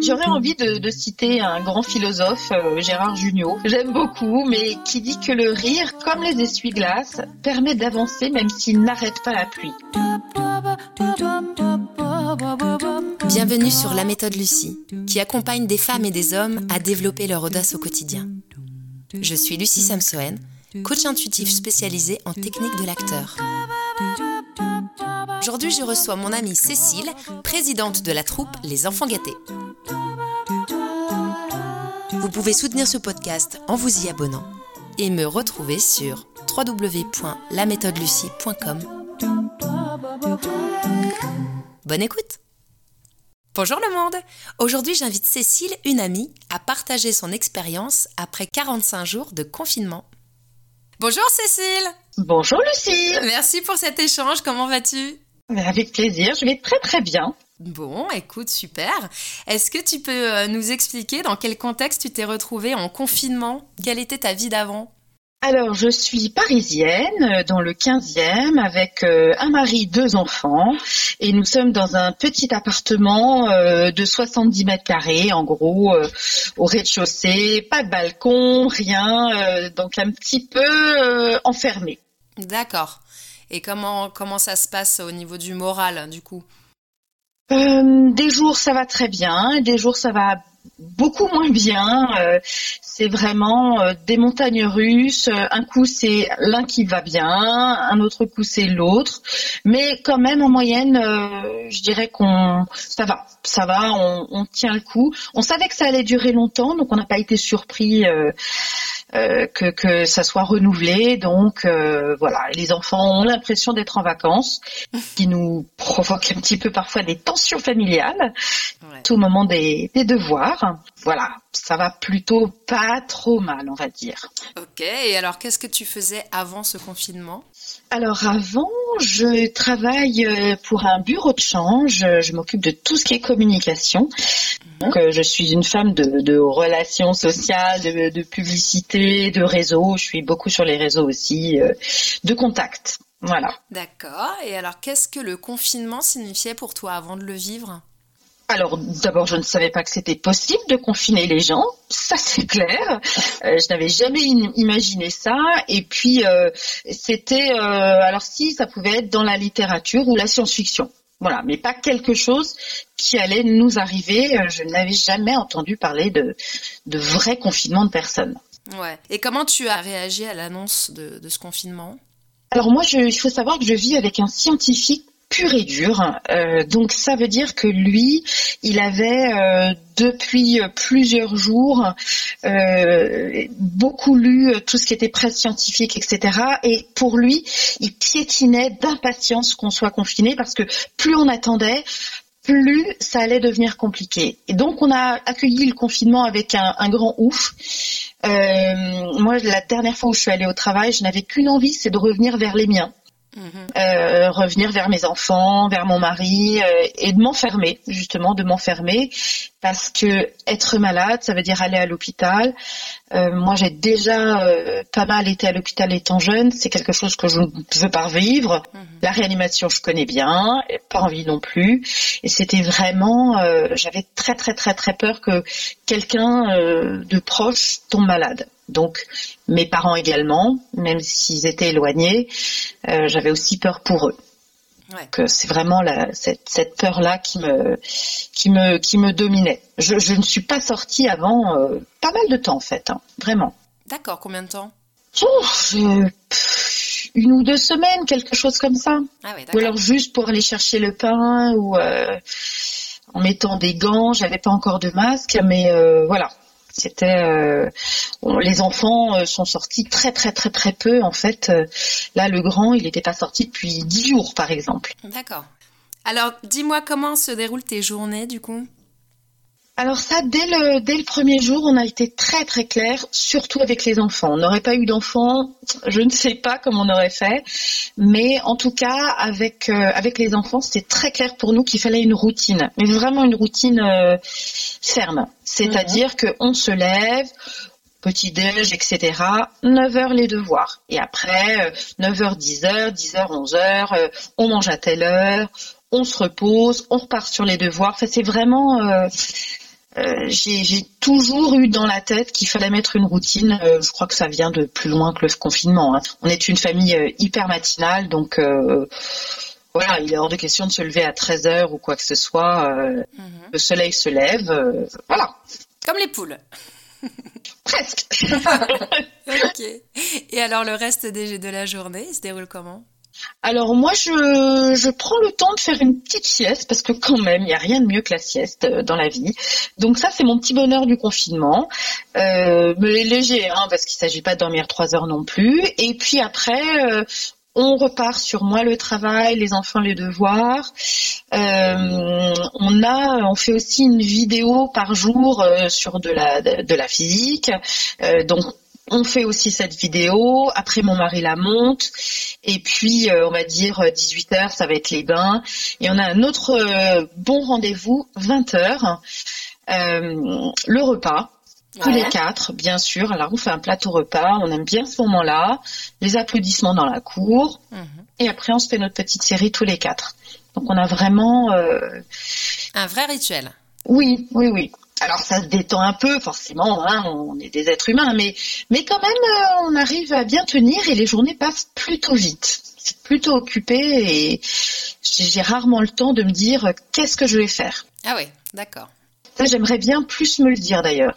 J'aurais envie de, citer un grand philosophe, euh, Gérard Jugnot, j'aime beaucoup, mais qui dit que le rire, comme les essuie-glaces, permet d'avancer même s'il n'arrête pas la pluie. Bienvenue sur La méthode Lucie, qui accompagne des femmes et des hommes à développer leur audace au quotidien. Je suis Lucie Samsoen, coach intuitif spécialisé en technique de l'acteur. Aujourd'hui, je reçois mon amie Cécile, présidente de la troupe Les Enfants Gâtés. Vous pouvez soutenir ce podcast en vous y abonnant et me retrouver sur www.laméthodelucie.com. Bonne écoute Bonjour le monde Aujourd'hui j'invite Cécile, une amie, à partager son expérience après 45 jours de confinement. Bonjour Cécile Bonjour Lucie Merci pour cet échange, comment vas-tu? Avec plaisir, je vais très très bien. Bon, écoute, super. Est-ce que tu peux euh, nous expliquer dans quel contexte tu t'es retrouvée en confinement? Quelle était ta vie d'avant? Alors, je suis parisienne, euh, dans le 15e, avec euh, un mari, deux enfants, et nous sommes dans un petit appartement de 70 mètres carrés, en gros, au rez-de-chaussée, pas de balcon, rien, donc un petit peu enfermé. D'accord. Et comment, comment ça se passe au niveau du moral, du coup? Euh, Des jours, ça va très bien. Des jours, ça va beaucoup moins bien. Euh, c'est vraiment euh, des montagnes russes. Un coup, c'est l'un qui va bien, un autre coup, c'est l'autre. Mais quand même, en moyenne, je dirais qu'on ça va, ça va, on, on, tient le coup. On savait que ça allait durer longtemps, donc on n'a pas été surpris euh, que, que ça soit renouvelé. Donc euh, voilà, les enfants ont l'impression d'être en vacances, ce qui nous provoque un petit peu parfois des tensions familiales, tout au moment des, des devoirs. Voilà, ça va plutôt pas trop mal, on va dire. Ok, et alors qu'est-ce que tu faisais avant ce confinement? Alors avant, je travaille euh, pour un bureau de change. Je m'occupe de tout ce qui est communication. Donc, euh, je suis une femme de, relations sociales, de, publicité, de réseau. Je suis beaucoup sur les réseaux aussi, euh, de contact. Voilà. D'accord. Et alors, qu'est-ce que le confinement signifiait pour toi avant de le vivre? Alors d'abord, je ne savais pas que c'était possible de confiner les gens, ça c'est clair. Euh, je n'avais jamais imaginé ça. Et puis c'était, alors si ça pouvait être dans la littérature ou la science-fiction. Voilà, mais pas quelque chose qui allait nous arriver. Euh, je n'avais jamais entendu parler de, de vrai confinement de personnes. Ouais. Et comment tu as réagi à l'annonce de, de ce confinement? Alors moi, je, il faut savoir que je vis avec un scientifique pur et dur. Euh, donc ça veut dire que lui, il avait euh, depuis plusieurs jours euh, beaucoup lu tout ce qui était presse scientifique, etc. Et pour lui, il piétinait d'impatience qu'on soit confiné parce que plus on attendait, plus ça allait devenir compliqué. Et donc on a accueilli le confinement avec un, un grand ouf. moi, la dernière fois où je suis allée au travail, je n'avais qu'une envie, c'est de revenir vers les miens. Euh, revenir vers mes enfants, vers mon mari euh, et de m'enfermer justement, de m'enfermer parce que être malade, ça veut dire aller à l'hôpital. Euh, moi, j'ai déjà pas mal été à l'hôpital étant jeune. C'est quelque chose que je ne veux pas revivre. Mhm. La réanimation, je connais bien, pas envie non plus. Et c'était vraiment, j'avais très très très très peur que quelqu'un de proche tombe malade. Donc mes parents également, même s'ils étaient éloignés, euh, j'avais aussi peur pour eux. Ouais. c'est vraiment la, cette, cette peur-là qui me, qui me, qui me dominait. Je, je ne suis pas sortie avant euh, pas mal de temps en fait, hein, vraiment. D'accord, combien de temps? Une ou deux semaines, quelque chose comme ça. Ah ou alors juste pour aller chercher le pain ou euh, en mettant des gants. J'avais pas encore de masque, mais voilà. C'était euh, les enfants euh, sont sortis très très très très peu en fait. Euh, là, le grand, il n'était pas sorti depuis dix jours, par exemple. D'accord. Alors, dis-moi comment se déroulent tes journées du coup? Alors ça, dès le, dès le premier jour, on a été très très clair, surtout avec les enfants. On n'aurait pas eu d'enfants, je ne sais pas comment on aurait fait, mais en tout cas, avec, euh, avec les enfants, c'était très clair pour nous qu'il fallait une routine, mais vraiment une routine euh, ferme. C'est-à-dire mhm. qu'on se lève, petit déj, etc. 9 heures les devoirs. Et après, 9h, 10h, 10h, 11h, on mange à telle heure, on se repose, on repart sur les devoirs. Enfin, c'est vraiment. Euh, j'ai toujours eu dans la tête qu'il fallait mettre une routine. Euh, je crois que ça vient de plus loin que le confinement. Hein. On est une famille hyper matinale, donc voilà, il est hors de question de se lever à 13 heures ou quoi que ce soit. Mhm. Le soleil se lève, voilà. Comme les poules. Presque. ok. Et alors le reste de la journée, il se déroule comment? Alors moi, je, je prends le temps de faire une petite sieste parce que quand même, il n'y a rien de mieux que la sieste euh, dans la vie. Donc ça, c'est mon petit bonheur du confinement. Euh, mais léger, hein, parce qu'il ne s'agit pas de dormir trois heures non plus. Et puis après, euh, on repart sur moi le travail, les enfants les devoirs. Euh, on a, on fait aussi une vidéo par jour sur de la de, la physique. donc on fait aussi cette vidéo. Après, mon mari la monte. Et puis, euh, on va dire 18 euh, ça va être les bains. Et on a un autre euh, bon rendez-vous, 20 h le repas. Tous les quatre, bien sûr. Alors, on fait un plateau repas. On aime bien ce moment-là. Les applaudissements dans la cour. Mhm. Et après, on se fait notre petite série tous les quatre. Donc, on a vraiment... Un vrai rituel. Oui, oui, oui. Alors ça se détend un peu, forcément, hein, on est des êtres humains, mais, mais quand même, euh, on arrive à bien tenir et les journées passent plutôt vite. C'est plutôt occupé et j'ai rarement le temps de me dire euh, qu'est-ce que je vais faire. Ah oui, d'accord. Ça, j'aimerais bien plus me le dire d'ailleurs.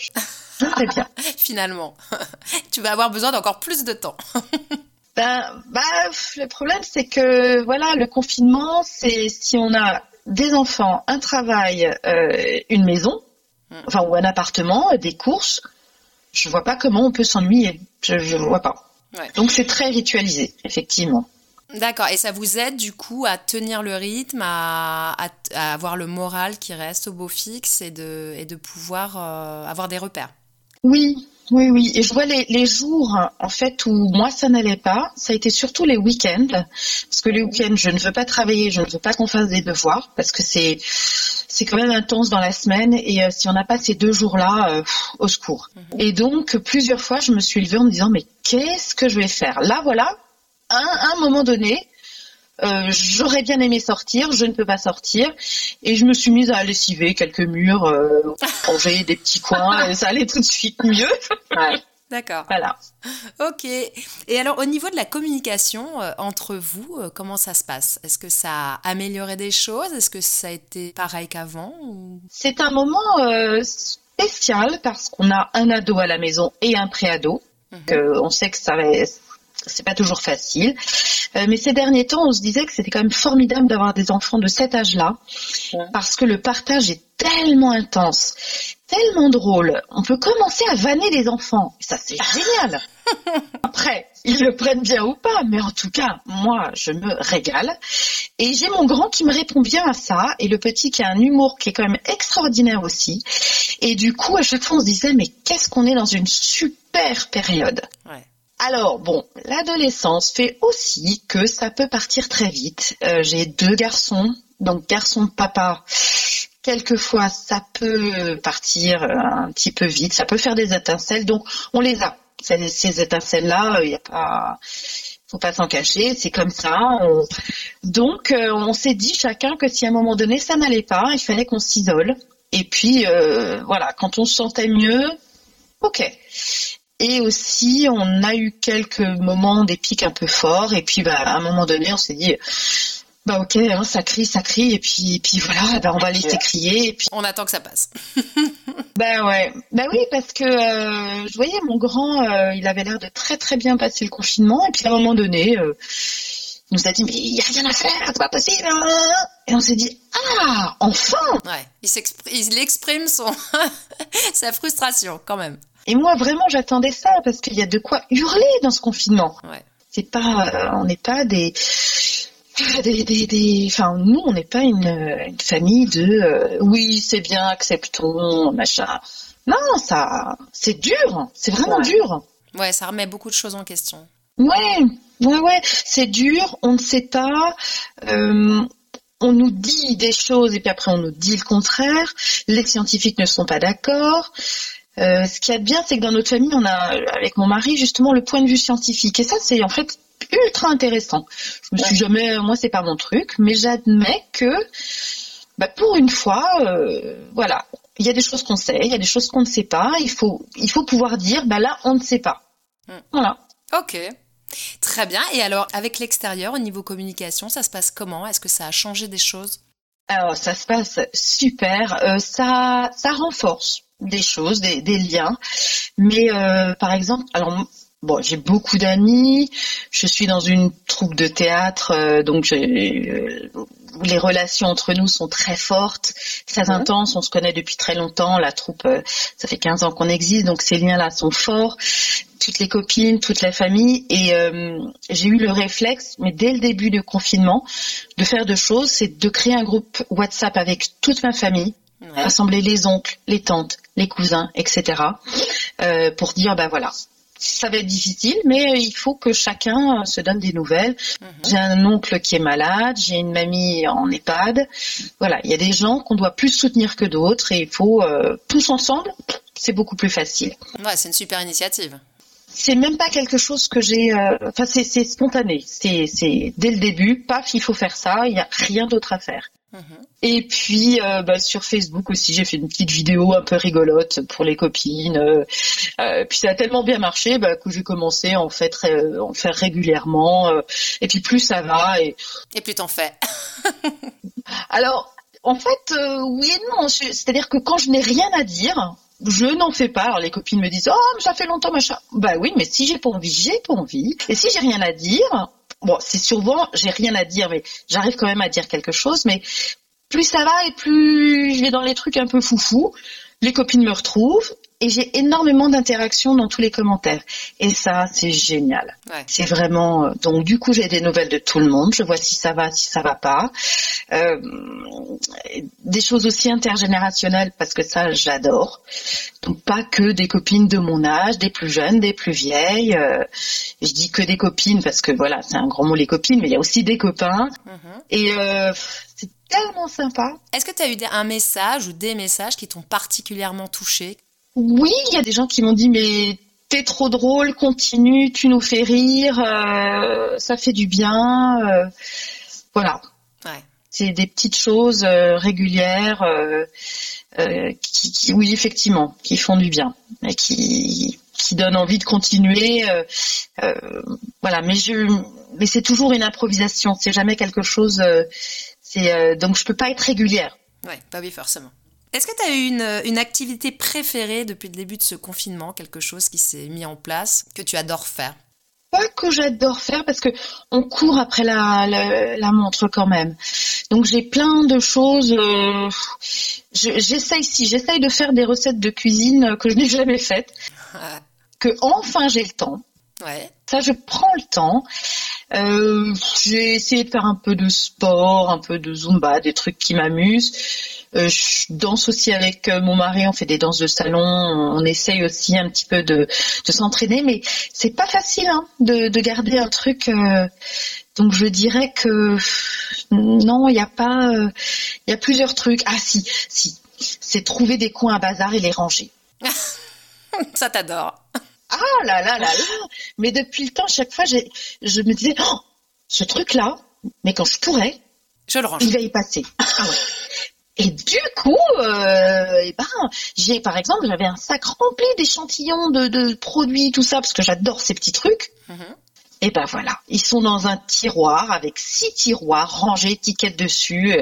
J'aimerais bien. Finalement, tu vas avoir besoin d'encore plus de temps. ben, bah, le problème, c'est que voilà, le confinement, c'est si on a des enfants, un travail, euh, une maison. Enfin ou un appartement, des courses, je vois pas comment on peut s'ennuyer. Je, ne vois pas. Donc c'est très ritualisé, effectivement. D'accord. Et ça vous aide du coup à tenir le rythme, à, avoir le moral qui reste au beau fixe et de, et de pouvoir euh, avoir des repères? Oui, oui, oui. Et je vois les, les, jours, en fait, où moi, ça n'allait pas. Ça a été surtout les week-ends. Parce que les week-ends, je ne veux pas travailler, je ne veux pas qu'on fasse des devoirs. Parce que c'est, c'est quand même intense dans la semaine. Et euh, si on n'a pas ces deux jours-là, euh, au secours. Mhm. Et donc, plusieurs fois, je me suis levée en me disant, mais qu'est-ce que je vais faire? Là, voilà, à un moment donné, euh, j'aurais bien aimé sortir, je ne peux pas sortir, et je me suis mise à lessiver quelques murs, euh, ranger des petits coins, et ça allait tout de suite mieux. D'accord. Voilà. Ok. Et alors, au niveau de la communication euh, entre vous, euh, comment ça se passe? Est-ce que ça a amélioré des choses? Est-ce que ça a été pareil qu'avant C'est un moment spécial parce qu'on a un ado à la maison et un préado. Mhm. on sait que ça va, c'est pas toujours facile. Euh, mais ces derniers temps, on se disait que c'était quand même formidable d'avoir des enfants de cet âge-là, parce que le partage est tellement intense, tellement drôle. On peut commencer à vanner les enfants. ça, c'est génial. Après, ils le prennent bien ou pas, mais en tout cas, moi, je me régale. Et j'ai mon grand qui me répond bien à ça, et le petit qui a un humour qui est quand même extraordinaire aussi. Et du coup, à chaque fois, on se disait, mais qu'est-ce qu'on est dans une super période. Ouais. Alors bon, l'adolescence fait aussi que ça peut partir très vite. Euh, j'ai deux garçons, donc garçon papa. Quelquefois, ça peut partir un petit peu vite, ça peut faire des étincelles, donc on les a. Ces, étincelles-là, il n'y a pas, faut pas s'en cacher, c'est comme ça. Donc, euh, on s'est dit chacun que si à un moment donné ça n'allait pas, il fallait qu'on s'isole. Et puis, euh, voilà, quand on se sentait mieux, ok. Et aussi, on a eu quelques moments des pics un peu forts. Et puis, bah, à un moment donné, on s'est dit, bah ok, hein, ça crie, ça crie, et puis, puis voilà, bah, on va laisser crier. Et puis... On attend que ça passe. bah ouais, bah oui, parce que euh, je voyais mon grand, euh, il avait l'air de très très bien passer le confinement, et puis à un moment donné, euh, il nous a dit mais il y a rien à faire, c'est pas possible. Hein. Et on s'est dit ah enfin. Ouais, il, exprime son sa frustration quand même. Et moi, vraiment, j'attendais ça parce qu'il y a de quoi hurler dans ce confinement. Ouais. C'est pas, euh, on n'est pas des, des, des, des, enfin, nous, on n'est pas une, une, famille de, euh, oui, c'est bien, acceptons, machin. Non, ça, c'est dur, c'est vraiment dur. Ouais, ça remet beaucoup de choses en question. Ouais, ouais, ouais, c'est dur, on ne sait pas. Euh, on nous dit des choses et puis après on nous dit le contraire. Les scientifiques ne sont pas d'accord. Euh, ce qui est bien, c'est que dans notre famille, on a, avec mon mari, justement, le point de vue scientifique. Et ça, c'est en fait ultra intéressant. Je me suis jamais, moi c'est pas mon truc, mais j'admets que bah, pour une fois, euh, voilà, il y a des choses qu'on sait, il y a des choses qu'on ne sait pas. Il faut, il faut pouvoir dire, bah là, on ne sait pas. Hmm. Voilà. Ok. Très bien. Et alors, avec l'extérieur, au niveau communication, ça se passe comment? Est-ce que ça a changé des choses? Alors, ça se passe super. Euh, ça, ça renforce des choses, des, des liens. Mais euh, par exemple, alors Bon, j'ai beaucoup d'amis. Je suis dans une troupe de théâtre, euh, donc euh, les relations entre nous sont très fortes, très intenses. On se connaît depuis très longtemps. La troupe, euh, ça fait 15 ans qu'on existe, donc ces liens-là sont forts. Toutes les copines, toute la famille. Et euh, j'ai eu le réflexe, mais dès le début du confinement, de faire deux choses. C'est de créer un groupe WhatsApp avec toute ma famille, Ouais. rassembler les oncles, les tantes, les cousins, etc. euh, pour dire, ben voilà, ça va être difficile, mais il faut que chacun euh, se donne des nouvelles. Mhm. J'ai un oncle qui est malade, j'ai une mamie en EHPAD. Voilà, il y a des gens qu'on doit plus soutenir que d'autres et il faut euh, tous ensemble, c'est beaucoup plus facile. Ouais, c'est une super initiative. C'est même pas quelque chose que j'ai, euh, enfin c'est c'est spontané, c'est c'est dès le début, paf, il faut faire ça, il y a rien d'autre à faire. Mhm. Et puis euh, bah, sur Facebook aussi, j'ai fait une petite vidéo un peu rigolote pour les copines. euh, euh, puis ça a tellement bien marché bah, que j'ai commencé à en, fait, euh, en faire régulièrement. euh, et puis plus ça va. Et Et puis t'en fais. alors en fait, euh, oui et non. C'est-à-dire que quand je n'ai rien à dire, je n'en fais pas. Alors les copines me disent oh mais ça fait longtemps machin. Bah oui, mais si j'ai pas envie, j'ai pas envie. Et si j'ai rien à dire, bon c'est souvent j'ai rien à dire, mais j'arrive quand même à dire quelque chose. Mais plus ça va et plus je vais dans les trucs un peu foufou. Les copines me retrouvent et j'ai énormément d'interactions dans tous les commentaires. Et ça, c'est génial. Ouais. C'est vraiment euh, donc du coup j'ai des nouvelles de tout le monde. Je vois si ça va, si ça va pas. Euh, des choses aussi intergénérationnelles parce que ça j'adore. Donc pas que des copines de mon âge, des plus jeunes, des plus vieilles. Euh, je dis que des copines parce que voilà c'est un grand mot les copines, mais il y a aussi des copains. Mhm. Et euh, c'est tellement sympa. Est-ce que tu as eu un message ou des messages qui t'ont particulièrement touché Oui, il y a des gens qui m'ont dit mais t'es trop drôle, continue, tu nous fais rire, euh, ça fait du bien. euh, voilà. Ouais. C'est des petites choses euh, régulières euh, euh, qui, qui- oui, effectivement, qui font du bien et qui, qui donnent envie de continuer. euh, euh, voilà, mais je, mais c'est toujours une improvisation. C'est jamais quelque chose. euh, c'est euh, donc je peux pas être régulière. Ouais, bah oui, forcément. Est-ce que tu as eu une, une activité préférée depuis le début de ce confinement, quelque chose qui s'est mis en place, que tu adores faire? Pas que j'adore faire parce que on court après la, la, la montre quand même. Donc j'ai plein de choses. euh, je- j'essaye si j'essaye de faire des recettes de cuisine que je n'ai jamais faites. que enfin j'ai le temps. Ouais. Ça, je prends le temps. Euh, j'ai essayé de faire un peu de sport, un peu de zumba, des trucs qui m'amusent. Euh, je danse aussi avec euh, mon mari, on fait des danses de salon, on essaye aussi un petit peu de, de s'entraîner, mais c'est pas facile hein, de, de garder un truc. euh, donc je dirais que non, il n'y a pas, euh, il y a plusieurs trucs. Ah si, si, c'est trouver des coins à bazar et les ranger. Ça t'adore. Ah là là là là Mais depuis le temps, chaque fois, je me disais, oh, ce truc-là, mais quand je pourrais, Je le range. il va y passer. Ah ouais. Et du coup, euh, eh ben, j'ai par exemple, j'avais un sac rempli d'échantillons de, de produits, tout ça, parce que j'adore ces petits trucs. Mhm. Et ben voilà, ils sont dans un tiroir avec six tiroirs rangés, étiquettes dessus.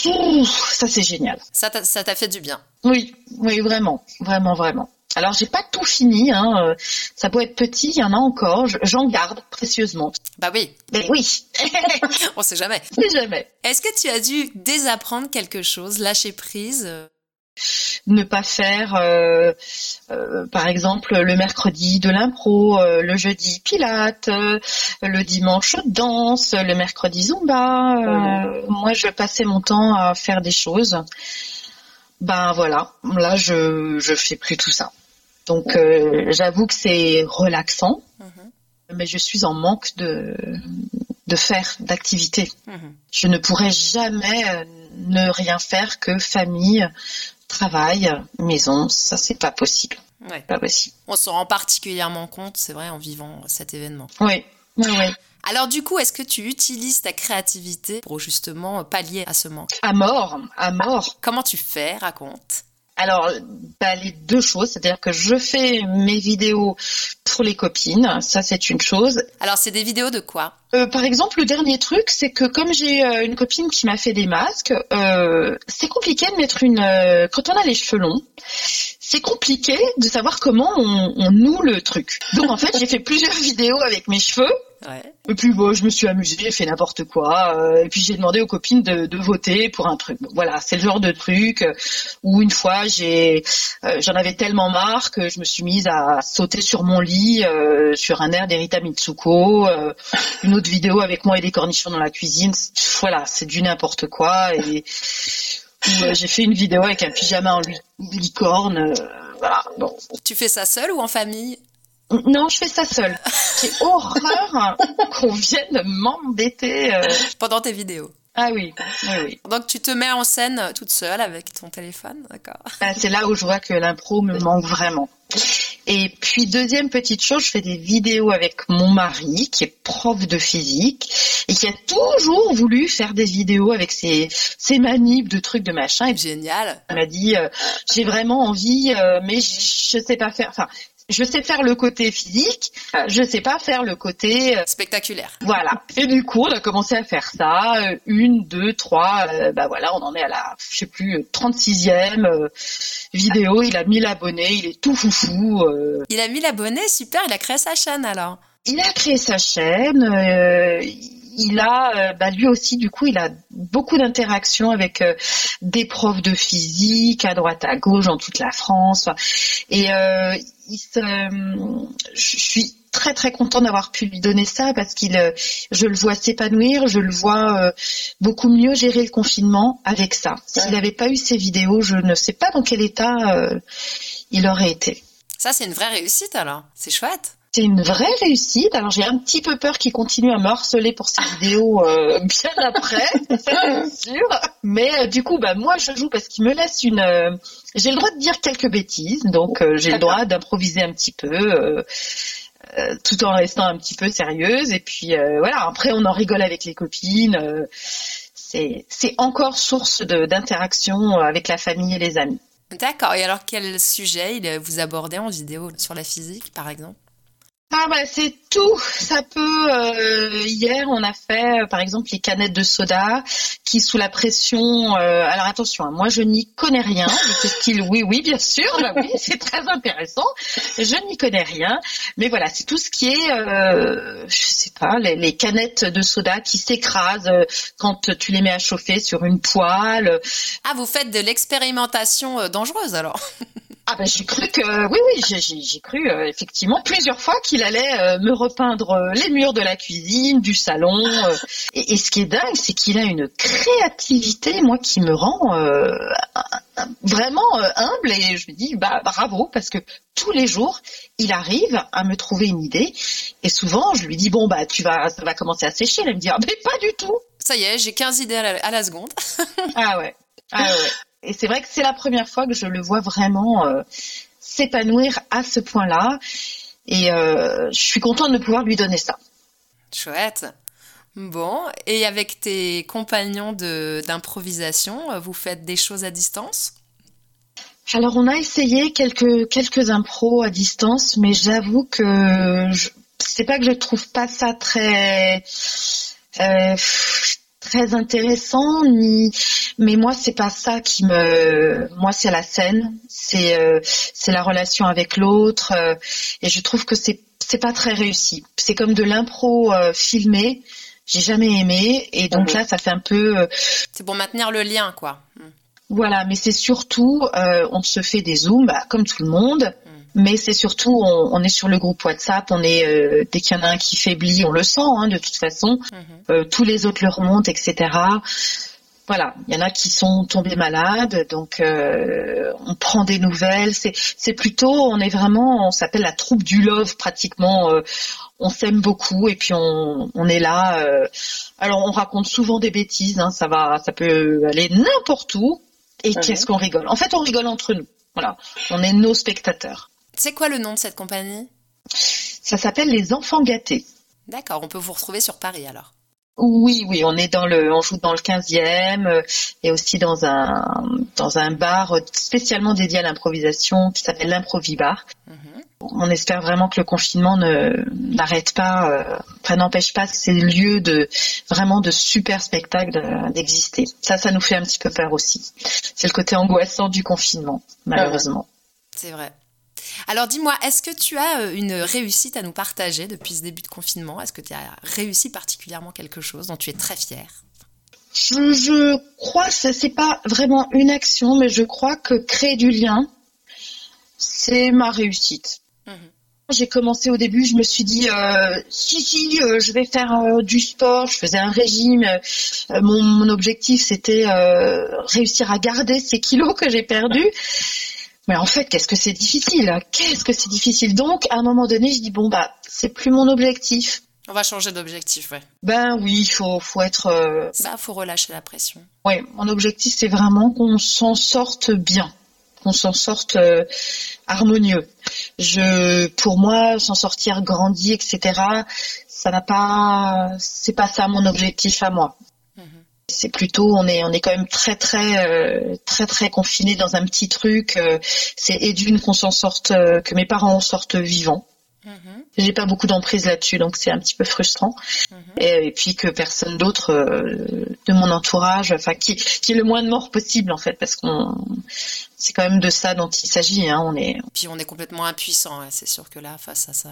Pouf, ça c'est génial. Ça t'a fait du bien. Oui, oui, vraiment, vraiment, vraiment. Alors j'ai pas tout fini, hein. euh, ça peut être petit, il y en a encore, je- j'en garde précieusement. Bah oui, Mais oui, on sait jamais. c'est jamais. Est-ce que tu as dû désapprendre quelque chose, lâcher prise euh, Ne pas faire, euh, euh, par exemple, le mercredi de l'impro, euh, le jeudi pilate, euh, le dimanche danse, le mercredi zumba. euh, Moi, je passais mon temps à faire des choses. Ben voilà, là, je je fais plus tout ça. Donc, euh, j'avoue que c'est relaxant. Mhm. mais je suis en manque de, de faire, d'activité. Mhm. Je ne pourrais jamais euh, ne rien faire que famille, travail, maison. Ça, c'est pas possible. Ouais. Pas possible. On s'en rend particulièrement compte, c'est vrai, en vivant cet événement. Oui, Ouais, ouais. Alors du coup, est-ce que tu utilises ta créativité pour justement pallier à ce manque? À mort, à mort. Comment tu fais? Raconte. Alors, bah, les deux choses, c'est-à-dire que je fais mes vidéos pour les copines, ça c'est une chose. Alors, c'est des vidéos de quoi? Euh, Par exemple, le dernier truc, c'est que comme j'ai euh, une copine qui m'a fait des masques, euh, c'est compliqué de mettre une... Euh, quand on a les cheveux longs, c'est compliqué de savoir comment on, on noue le truc. Donc en fait, j'ai fait plusieurs vidéos avec mes cheveux Ouais. Et puis bon, je me suis amusée, j'ai fait n'importe quoi. euh, et puis j'ai demandé aux copines de, de voter pour un truc. Voilà, c'est le genre de truc euh, où une fois j'ai, euh, j'en avais tellement marre que je me suis mise à sauter sur mon lit euh, sur un air d'Erita Mitsuko. euh, une autre vidéo avec moi et des cornichons dans la cuisine. Voilà, c'est du n'importe quoi. Et euh, j'ai fait une vidéo avec un pyjama en li- licorne. voilà. Bon. Tu fais ça seule ou en famille? Non, je fais ça seule. J'ai horreur qu'on vienne m'embêter. euh. pendant tes vidéos Ah oui, oui, oui. Donc tu te mets en scène toute seule avec ton téléphone, d'accord Bah, c'est là où je vois que l'impro me manque vraiment. Et puis deuxième petite chose, je fais des vidéos avec mon mari qui est prof de physique et qui a toujours voulu faire des vidéos avec ses, ses manips de trucs de machin. Et Génial. il m'a dit euh, j'ai vraiment envie, euh, mais je, je sais pas faire. Enfin, je sais faire le côté physique, je sais pas faire le côté euh, Spectaculaire. Voilà. Et du coup, on a commencé à faire ça. euh, Une, deux, trois. euh, bah voilà, on en est à la, je sais plus, euh, 36e euh, vidéo. Il a 1000 abonnés. Il est tout foufou. euh. Il a mis l'abonné, super, il a créé sa chaîne alors. Il a créé sa chaîne. Il a, euh, bah lui aussi, du coup, il a beaucoup d'interactions avec euh, des profs de physique à droite, à gauche, dans toute la France. Et euh, il se, je suis très très contente d'avoir pu lui donner ça parce qu'il, je le vois s'épanouir, je le vois beaucoup mieux gérer le confinement avec ça. S'il n'avait pas eu ces vidéos, je ne sais pas dans quel état il aurait été. Ça, c'est une vraie réussite alors. C'est chouette. C'est une vraie réussite. Alors j'ai un petit peu peur qu'il continue à me harceler pour ces vidéos euh, bien après, c'est sûr. Mais euh, du coup, bah moi je joue parce qu'il me laisse une. euh, j'ai le droit de dire quelques bêtises, donc j'ai le droit d'improviser un petit peu. tout en restant un petit peu sérieuse et puis voilà après on en rigole avec les copines c'est encore source d'interaction avec la famille et les amis D'accord. Et alors, quel sujet il vous abordez en vidéo sur la physique, par exemple? Ah bah c'est tout. Ça peut. euh, hier, on a fait, euh, par exemple, les canettes de soda qui, sous la pression. euh, alors attention, hein, moi je n'y connais rien. Style oui, oui, bien sûr, bah oui, c'est très intéressant. Je n'y connais rien, mais voilà, c'est tout ce qui est, euh, je sais pas, les, les canettes de soda qui s'écrasent euh, quand tu les mets à chauffer sur une poêle. Ah, vous faites de l'expérimentation dangereuse alors Ah ben j'ai cru que oui oui j'ai- cru euh, effectivement plusieurs fois qu'il allait euh, me repeindre euh, les murs de la cuisine, du salon. euh, et, et ce qui est dingue, c'est qu'il a une créativité moi qui me rend euh, vraiment euh, humble et je lui dis bah bravo parce que tous les jours il arrive à me trouver une idée et souvent je lui dis bon bah tu vas ça va commencer à sécher. Elle me dit ah mais pas du tout. Ça y est, j'ai 15 idées à la, à la seconde. Ah ouais. Ah ouais. Et c'est vrai que c'est la première fois que je le vois vraiment euh, s'épanouir à ce point-là. Et euh, je suis contente de pouvoir lui donner ça. Chouette. Bon, et avec tes compagnons de- d'improvisation, euh, vous faites des choses à distance? Alors on a essayé quelques quelques impros à distance, mais j'avoue que c'est pas que je trouve pas ça très euh, très intéressant ni mais moi c'est pas ça qui me moi c'est la scène c'est euh, c'est la relation avec l'autre euh, et je trouve que c'est c'est pas très réussi c'est comme de l'impro euh, filmé j'ai jamais aimé et donc Mhm. là ça fait un peu euh, C'est pour maintenir le lien, quoi. Voilà, mais c'est surtout, euh, on se fait des zooms, bah, comme tout le monde, mais c'est surtout, on, on est sur le groupe WhatsApp, on est euh, dès qu'il y en a un qui faiblit, on le sent, hein, de toute façon. Mhm. Euh, tous les autres le remontent, etc. Voilà, il y en a qui sont tombés malades, donc euh, on prend des nouvelles. C'est, plutôt, on est vraiment, on s'appelle la troupe du love pratiquement. on s'aime beaucoup et puis on, on est là. euh, alors on raconte souvent des bêtises, hein, ça va, ça peut aller n'importe où. Et Mhm. qu'est-ce qu'on rigole? En fait, on rigole entre nous. Voilà, on est nos spectateurs. C'est quoi le nom de cette compagnie? Ça s'appelle les enfants gâtés. D'accord, on peut vous retrouver sur Paris alors. Oui, oui, on est dans le, on joue dans le 15e euh, et aussi dans un dans un bar spécialement dédié à l'improvisation qui s'appelle l'Improvibar. Mhm. On espère vraiment que le confinement ne n'arrête pas, euh, enfin n'empêche pas ces lieux de vraiment de super spectacles d'exister. Ça, ça nous fait un petit peu peur aussi. C'est le côté angoissant du confinement, malheureusement. C'est vrai. Alors dis-moi, est-ce que tu as euh, une réussite à nous partager depuis ce début de confinement? Est-ce que tu as réussi particulièrement quelque chose dont tu es très fière? Je, crois que ce n'est pas vraiment une action, mais je crois que créer du lien, c'est ma réussite. Mhm. J'ai commencé au début, je me suis dit euh, si si, euh, je vais faire du sport. Je faisais un régime. mon, mon, objectif c'était réussir à garder ces kilos que j'ai perdus. Mais en fait, qu'est-ce que c'est difficile Qu'est-ce que c'est difficile? Donc, à un moment donné, je dis bon bah, c'est plus mon objectif. On va changer d'objectif, ouais. Ben oui, il faut, faut être. Euh... Bah, faut relâcher la pression. Oui, mon objectif, c'est vraiment qu'on s'en sorte bien, qu'on s'en sorte euh, harmonieux. Je, pour moi, s'en sortir grandi, etc. Ça n'a pas, c'est pas ça mon objectif à moi. C'est plutôt, on est, on est quand même très, très, euh, très, très confiné dans un petit truc. Euh, c'est et d'une qu'on s'en sorte, euh, que mes parents en sortent vivants. Mhm. J'ai pas beaucoup d'emprise là-dessus, donc c'est un petit peu frustrant. Mhm. et, puis que personne d'autre de mon entourage, enfin qui, qui est le moins de morts possible en fait, parce qu'on c'est quand même de ça dont il s'agit. Hein. On est. Puis on est complètement impuissant. C'est sûr que là, face à ça.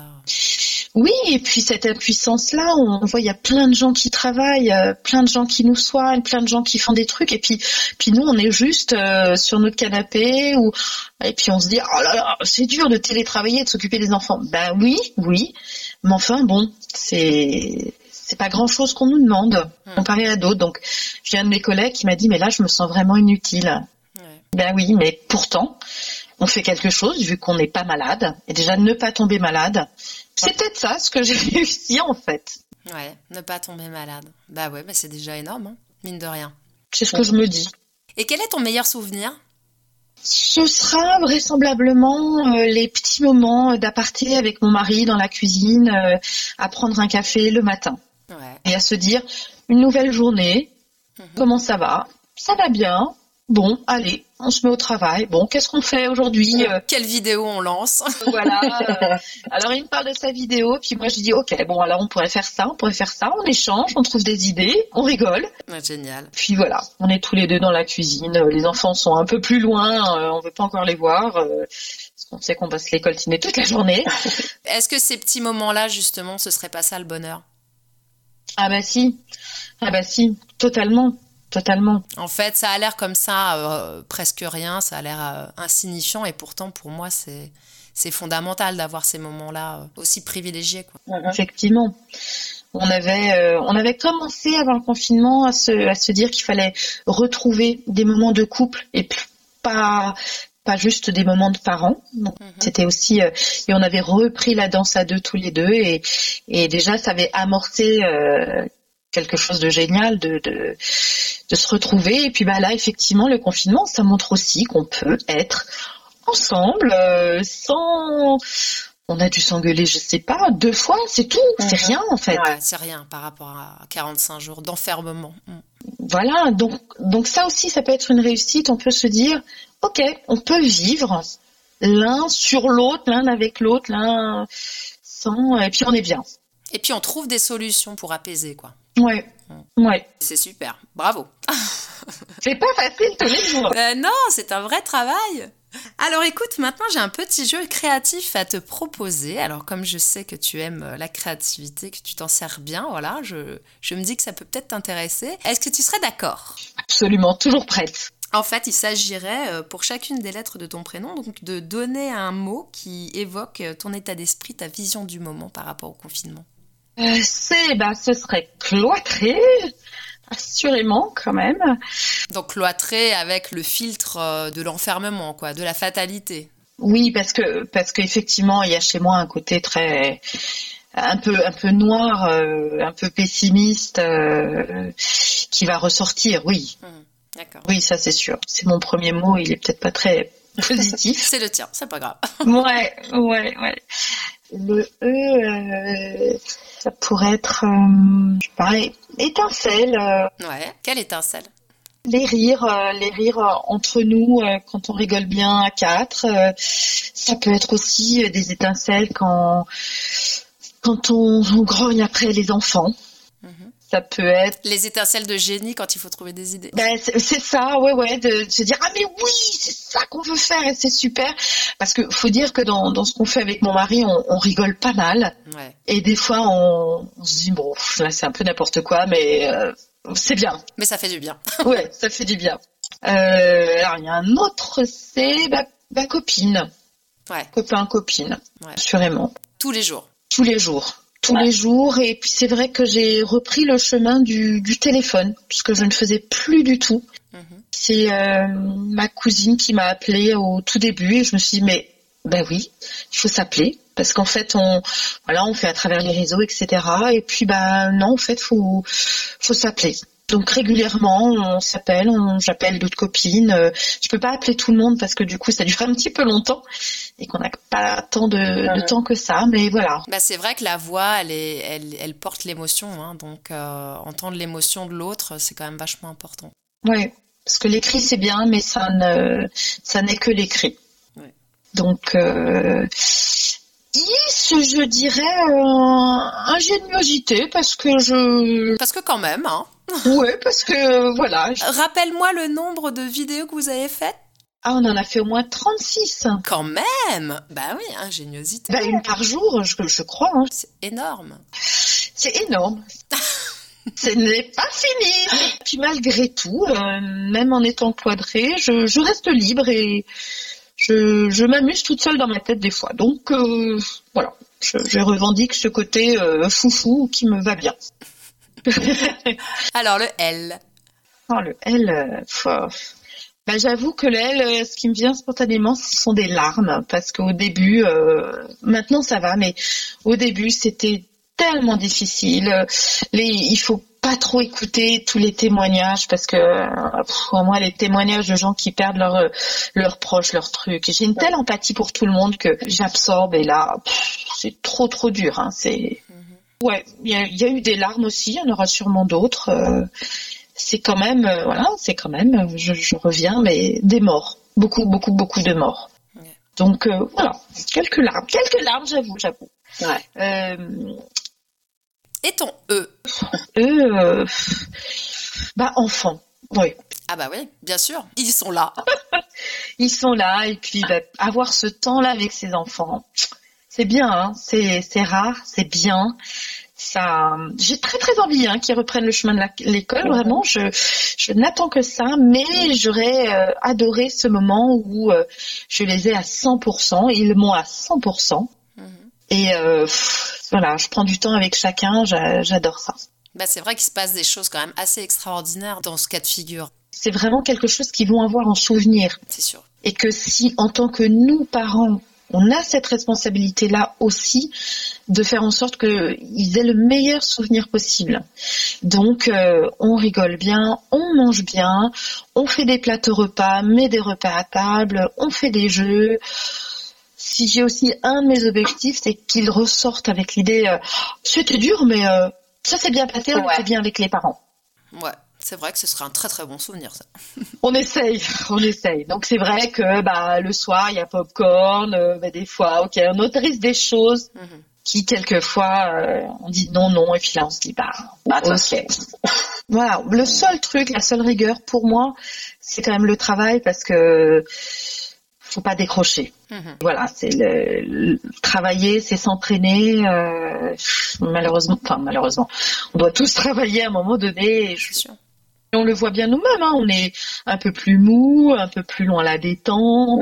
Oui, et puis cette impuissance-là, on voit il y a plein de gens qui travaillent, euh, plein de gens qui nous soignent, plein de gens qui font des trucs, et puis puis nous on est juste euh, sur notre canapé ou et puis on se dit oh là là c'est dur de télétravailler, de s'occuper des enfants. Ben oui, oui, mais enfin bon c'est c'est pas grand chose qu'on nous demande hmm. comparé à d'autres. Donc j'ai un de mes collègues qui m'a dit mais là je me sens vraiment inutile. Ben oui, mais pourtant on fait quelque chose vu qu'on n'est pas malade et déjà ne pas tomber malade c'est peut-être ça ce que j'ai réussi en fait. Ouais, ne pas tomber malade. Bah ouais, mais c'est déjà énorme, hein, mine de rien. C'est ce que je me dis. Et quel est ton meilleur souvenir? Ce sera vraisemblablement euh, les petits moments d'aparté avec mon mari dans la cuisine, euh, à prendre un café le matin. Ouais. Et à se dire, une nouvelle journée, mhm. comment ça va? Ça va bien, Bon, allez, on se met au travail. Bon, qu'est-ce qu'on fait aujourd'hui euh? Quelle vidéo on lance? Voilà. Euh, alors il me parle de sa vidéo, puis moi je dis ok, bon alors on pourrait faire ça, on pourrait faire ça, on échange, on trouve des idées, on rigole. génial. Puis voilà, on est tous les deux dans la cuisine. Les enfants sont un peu plus loin, euh, on veut pas encore les voir. parce qu'on sait qu'on va se les coltiner toute la journée. Est-ce que ces petits moments-là, justement, ce serait pas ça le bonheur? Ah bah si, ah bah si, totalement totalement. En fait, ça a l'air comme ça, euh, presque rien, ça a l'air euh, insignifiant, et pourtant, pour moi, c'est c'est fondamental d'avoir ces moments-là euh, aussi privilégiés. Quoi. Effectivement. On avait, on avait commencé avant le confinement à se, à se dire qu'il fallait retrouver des moments de couple et pas, pas juste des moments de parents. C'était aussi et on avait repris la danse à deux tous les deux et, et déjà ça avait amorcé quelque chose de génial de, de, de se retrouver. Et puis bah là, effectivement, le confinement, ça montre aussi qu'on peut être ensemble euh, sans on a dû s'engueuler, je sais pas, deux fois, c'est tout, c'est mhm. rien en fait. c'est rien par rapport à 45 jours d'enfermement. Mm. Voilà, donc donc ça aussi, ça peut être une réussite. On peut se dire, ok, on peut vivre l'un sur l'autre, l'un avec l'autre, l'un sans, et puis on est bien. Et puis on trouve des solutions pour apaiser, quoi. Ouais. Ouais. C'est super. Bravo. c'est pas facile tous les jours. Euh, non, c'est un vrai travail. Alors écoute, maintenant j'ai un petit jeu créatif à te proposer. Alors comme je sais que tu aimes euh, la créativité, que tu t'en sers bien, voilà, je, je me dis que ça peut peut-être t'intéresser. Est-ce que tu serais d'accord? Absolument, toujours prête. En fait, il s'agirait euh, pour chacune des lettres de ton prénom donc de donner un mot qui évoque ton état d'esprit, ta vision du moment par rapport au confinement. Euh, c'est, bah, ce serait cloîtré, assurément quand même. Donc cloîtré avec le filtre euh, de l'enfermement, quoi, de la fatalité. Oui, parce que parce qu'effectivement, il y a chez moi un côté très un peu un peu noir, euh, un peu pessimiste qui va ressortir. Oui. Mmh, d'accord. Oui, ça c'est sûr. C'est mon premier mot. Il est peut-être pas très positif. c'est le tien, c'est pas grave. ouais, ouais, ouais. Le E, ça pourrait être, euh, pareil, étincelle. Ouais, quelle étincelle? Les rires, les rires entre nous quand on rigole bien à quatre. ça peut être aussi des étincelles quand quand on, grogne après les enfants. Ça peut être les étincelles de génie quand il faut trouver des idées. Ben, c'est ça, ouais, ouais, de, se dire ah mais oui, c'est ça qu'on veut faire et c'est super. Parce que faut dire que dans, dans ce qu'on fait avec mon mari, on, rigole pas mal. Ouais. Et des fois, on, se dit bon, là c'est un peu n'importe quoi, mais euh, c'est bien. Mais ça fait du bien. ouais, ça fait du bien. Euh, alors il y a un autre, c'est ma, copine. Ouais. Copain, copine. Ouais. Assurément. Tous les jours tous les jours tous les jours et puis c'est vrai que j'ai repris le chemin du, téléphone ce que je ne faisais plus du tout. Mhm. C'est euh, ma cousine qui m'a appelé au tout début et je me suis dit mais ben oui, il faut s'appeler parce qu'en fait on voilà on fait à travers les réseaux etc et puis ben non en fait faut faut s'appeler. Donc régulièrement, on s'appelle, j'appelle d'autres copines. Euh, je peux pas appeler tout le monde parce que du coup, ça dure un petit peu longtemps et qu'on n'a pas tant de, temps que ça. Mais voilà. Bah c'est vrai que la voix, elle, est, elle, porte l'émotion. Hein, donc euh, entendre l'émotion de l'autre, c'est quand même vachement important. Oui, parce que l'écrit c'est bien, mais ça ne, ça n'est que l'écrit. Donc euh, je dirais euh, ingéniosité parce que je. Parce que quand même, hein. ouais, parce que voilà. Rappelle-moi le nombre de vidéos que vous avez faites. Ah, on en a fait au moins 36. Quand même Bah oui, ingéniosité. Bah une par jour, je, je crois. Hein. C'est énorme. C'est énorme. Ce n'est pas fini. Puis malgré tout, euh, même en étant cloîtrée, je, je reste libre et je, je m'amuse toute seule dans ma tête des fois. Donc euh, voilà, je, je, revendique ce côté euh, foufou qui me va bien. Alors le L. Oh, le L, euh, ben, j'avoue que le L, euh, ce qui me vient spontanément, ce sont des larmes, parce qu'au début, maintenant ça va, mais au début c'était tellement difficile. Les, il faut pas trop écouter tous les témoignages parce que pour moi les témoignages de gens qui perdent leurs leurs proches, leurs trucs. J'ai une telle empathie pour tout le monde que j'absorbe et là c'est trop trop dur. Hein. C'est mhm. ouais, il y a, eu des larmes aussi, il y en aura sûrement d'autres. Euh, c'est quand même euh, voilà, c'est quand même je, je, reviens mais des morts, beaucoup beaucoup beaucoup de morts. Donc euh, voilà, quelques larmes, quelques larmes, j'avoue, j'avoue. Ouais. Et ton E E, euh, bah enfant, oui. Ah bah oui, bien sûr, ils sont là. ils sont là et puis bah, avoir ce temps-là avec ses enfants, c'est bien, hein c'est rare, c'est bien. Ça, j'ai très très envie hein, qu'ils reprennent le chemin de l'école. Vraiment, je, je n'attends que ça, mais j'aurais euh, adoré ce moment où euh, je les ai à 100%. Ils m'ont à 100%. Et voilà, je prends du temps avec chacun, j'adore ça. Bah, c'est vrai qu'il se passe des choses quand même assez extraordinaires dans ce cas de figure. C'est vraiment quelque chose qu'ils vont avoir en souvenir. C'est sûr. Et que si, en tant que nous, parents, on a cette responsabilité-là aussi de faire en sorte qu'ils aient le meilleur souvenir possible. Donc, euh, on rigole bien, on mange bien, on fait des plateaux repas, met des repas à table, on fait des jeux, si j'ai aussi un de mes objectifs, c'est qu'ils ressortent avec l'idée, euh, c'était dur, mais euh, ça s'est bien passé, on était bien avec les parents. Ouais. C'est vrai que ce serait un très très bon souvenir, ça. on essaye, on essaye. Donc c'est vrai que bah, le soir, il y a popcorn, euh, bah, des fois, ok, on autorise des choses mhm. qui quelquefois, on dit non, non, et puis là on se dit, bah, bah ok. voilà, le seul truc, la seule rigueur pour moi, c'est quand même le travail parce que faut pas décrocher. Mhm. Voilà, c'est le, travailler, c'est s'entraîner. Euh, malheureusement, enfin malheureusement, on doit tous travailler à un moment donné. Je, sûr on le voit bien nous-mêmes, hein. on est un peu plus mou, un peu plus loin la détente.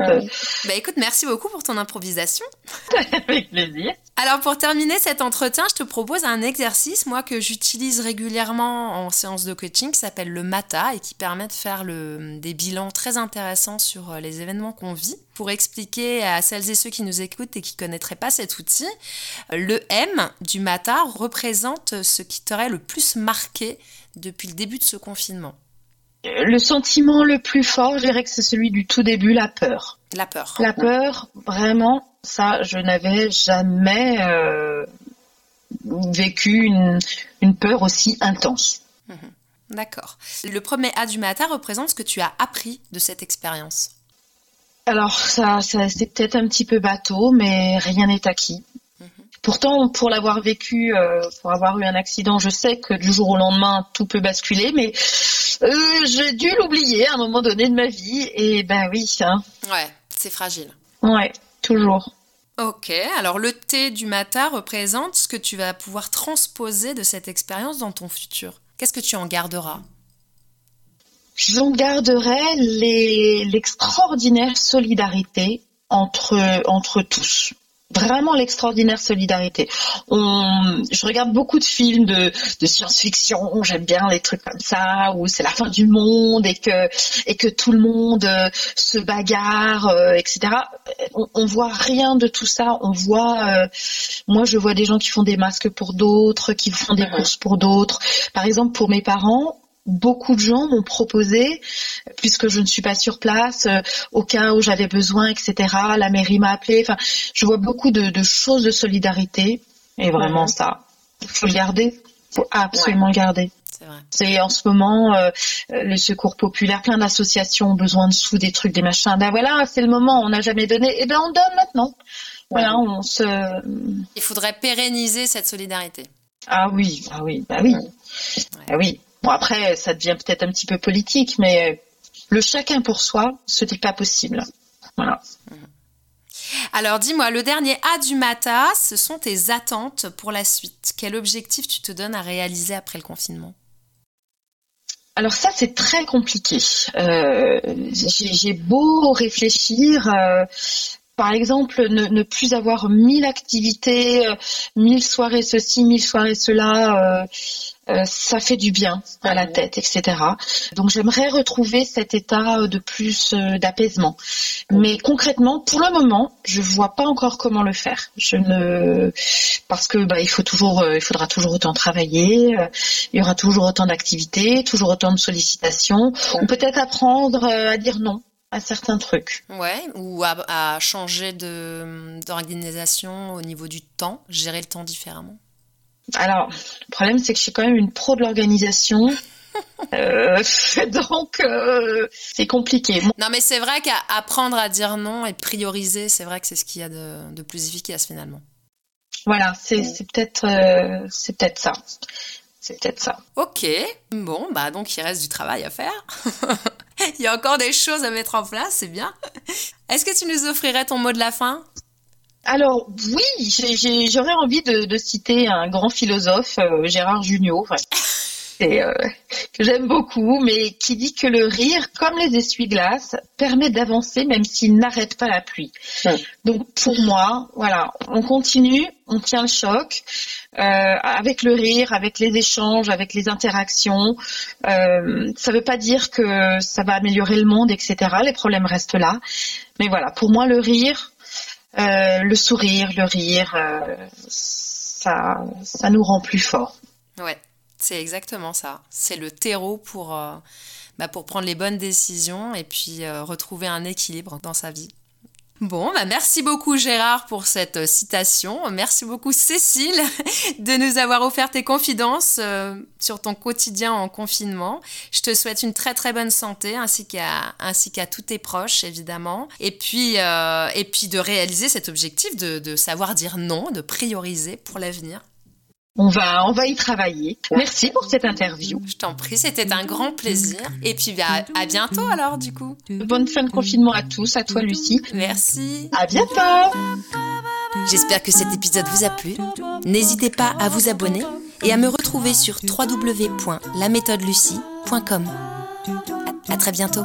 Bah écoute, merci beaucoup pour ton improvisation. Avec plaisir. Alors pour terminer cet entretien, je te propose un exercice, moi, que j'utilise régulièrement en séance de coaching, qui s'appelle le MATA et qui permet de faire des bilans très intéressants sur euh, les événements qu'on vit. Pour expliquer à celles et ceux qui nous écoutent et qui connaîtraient pas cet outil, le M du MATA représente ce qui t'aurait le plus marqué depuis le début de ce confinement Le sentiment le plus fort, je dirais que c'est celui du tout début, la peur. La peur. La peur, vraiment, ça, je n'avais jamais euh, vécu une, une, peur aussi intense. Mhm. D'accord. Le premier A du matin représente ce que tu as appris de cette expérience. Alors, ça, ça c'est peut-être un petit peu bateau, mais rien n'est acquis. Mhm. Pourtant, pour l'avoir vécu, euh, pour avoir eu un accident, je sais que du jour au lendemain, tout peut basculer, mais euh, j'ai dû l'oublier à un moment donné de ma vie. Et ben oui. Hein. Ouais, c'est fragile. Ouais, toujours. Ok, alors le thé du matin représente ce que tu vas pouvoir transposer de cette expérience dans ton futur. Qu'est-ce que tu en garderas? J'en garderai l'extraordinaire solidarité entre, entre tous vraiment l'extraordinaire solidarité. On, je regarde beaucoup de films de, de science-fiction, j'aime bien les trucs comme ça où c'est la fin du monde et que et que tout le monde euh, se bagarre, euh, etc. On, on, voit rien de tout ça. On voit, euh, moi je vois des gens qui font des masques pour d'autres, qui font des courses pour d'autres. Par exemple, pour mes parents, beaucoup de gens m'ont proposé, puisque je ne suis pas sur place, euh, au cas où j'avais besoin, etc. La mairie m'a appelé. Enfin, je vois beaucoup de, choses de solidarité. Et vraiment, ça, il faut le garder. Il faut absolument le garder. C'est en ce moment euh, le secours populaire, plein d'associations ont besoin de sous, des trucs, des machins. Ben voilà, c'est le moment, on n'a jamais donné, et eh ben on donne maintenant. Voilà, on se. Il faudrait pérenniser cette solidarité. Ah oui, ah oui, bah oui, ah oui. Bon, après, ça devient peut-être un petit peu politique, mais le chacun pour soi, ce n'est pas possible. Voilà. Alors dis-moi, le dernier A du Mata, ce sont tes attentes pour la suite. Quel objectif tu te donnes à réaliser après le confinement? Alors ça c'est très compliqué. Euh, j'ai beau réfléchir, euh, par exemple, ne, plus avoir mille activités, euh, mille soirées ceci, mille soirées cela, euh, euh, ça fait du bien à la tête, etc. Donc j'aimerais retrouver cet état de plus d'apaisement. Mais concrètement, pour le moment, je vois pas encore comment le faire. Je ne parce que bah, il faut toujours, il faudra toujours autant travailler, il y aura toujours autant d'activités, toujours autant de sollicitations, ou peut-être apprendre à dire non à certains trucs. Ouais, ou à, changer d'organisation au niveau du temps, gérer le temps différemment. Alors, le problème, c'est que je suis quand même une pro de l'organisation. Euh, donc, euh, c'est compliqué. Non, mais c'est vrai qu'apprendre à dire non et prioriser, c'est vrai que c'est ce qu'il y a de, plus efficace finalement. Voilà, c'est peut-être euh, c'est peut-être ça. C'est peut-être ça. Ok, bon, bah donc il reste du travail à faire. il y a encore des choses à mettre en place, c'est bien. Est-ce que tu nous offrirais ton mot de la fin? Alors oui, j'aurais envie de, citer un grand philosophe, euh, Gérard Jugnot, euh, que j'aime beaucoup, mais qui dit que le rire, comme les essuie-glaces, permet d'avancer même s'il n'arrête pas la pluie. Donc pour moi, voilà, on continue, on tient le choc, euh, avec le rire, avec les échanges, avec les interactions. Euh, ça ne veut pas dire que ça va améliorer le monde, etc. Les problèmes restent là. Mais voilà, pour moi, le rire, euh, le sourire, le rire, ça, ça nous rend plus forts. Ouais, c'est exactement ça. C'est le terreau pour, bah pour prendre les bonnes décisions et puis retrouver un équilibre dans sa vie. Bon, bah merci beaucoup Gérard pour cette euh, citation. Merci beaucoup Cécile de nous avoir offert tes confidences euh, sur ton quotidien en confinement. Je te souhaite une très très bonne santé ainsi qu'à ainsi qu'à tous tes proches évidemment. Et puis euh, et puis de réaliser cet objectif de, de savoir dire non, de prioriser pour l'avenir. On va, on va y travailler. Merci pour cette interview. Je t'en prie, c'était un grand plaisir. Et puis bah, à bientôt alors du coup. Bonne fin de confinement à tous, à toi Lucie. Merci. À bientôt. J'espère que cet épisode vous a plu. N'hésitez pas à vous abonner et à me retrouver sur www.laméthodelucie.com. À, à très bientôt.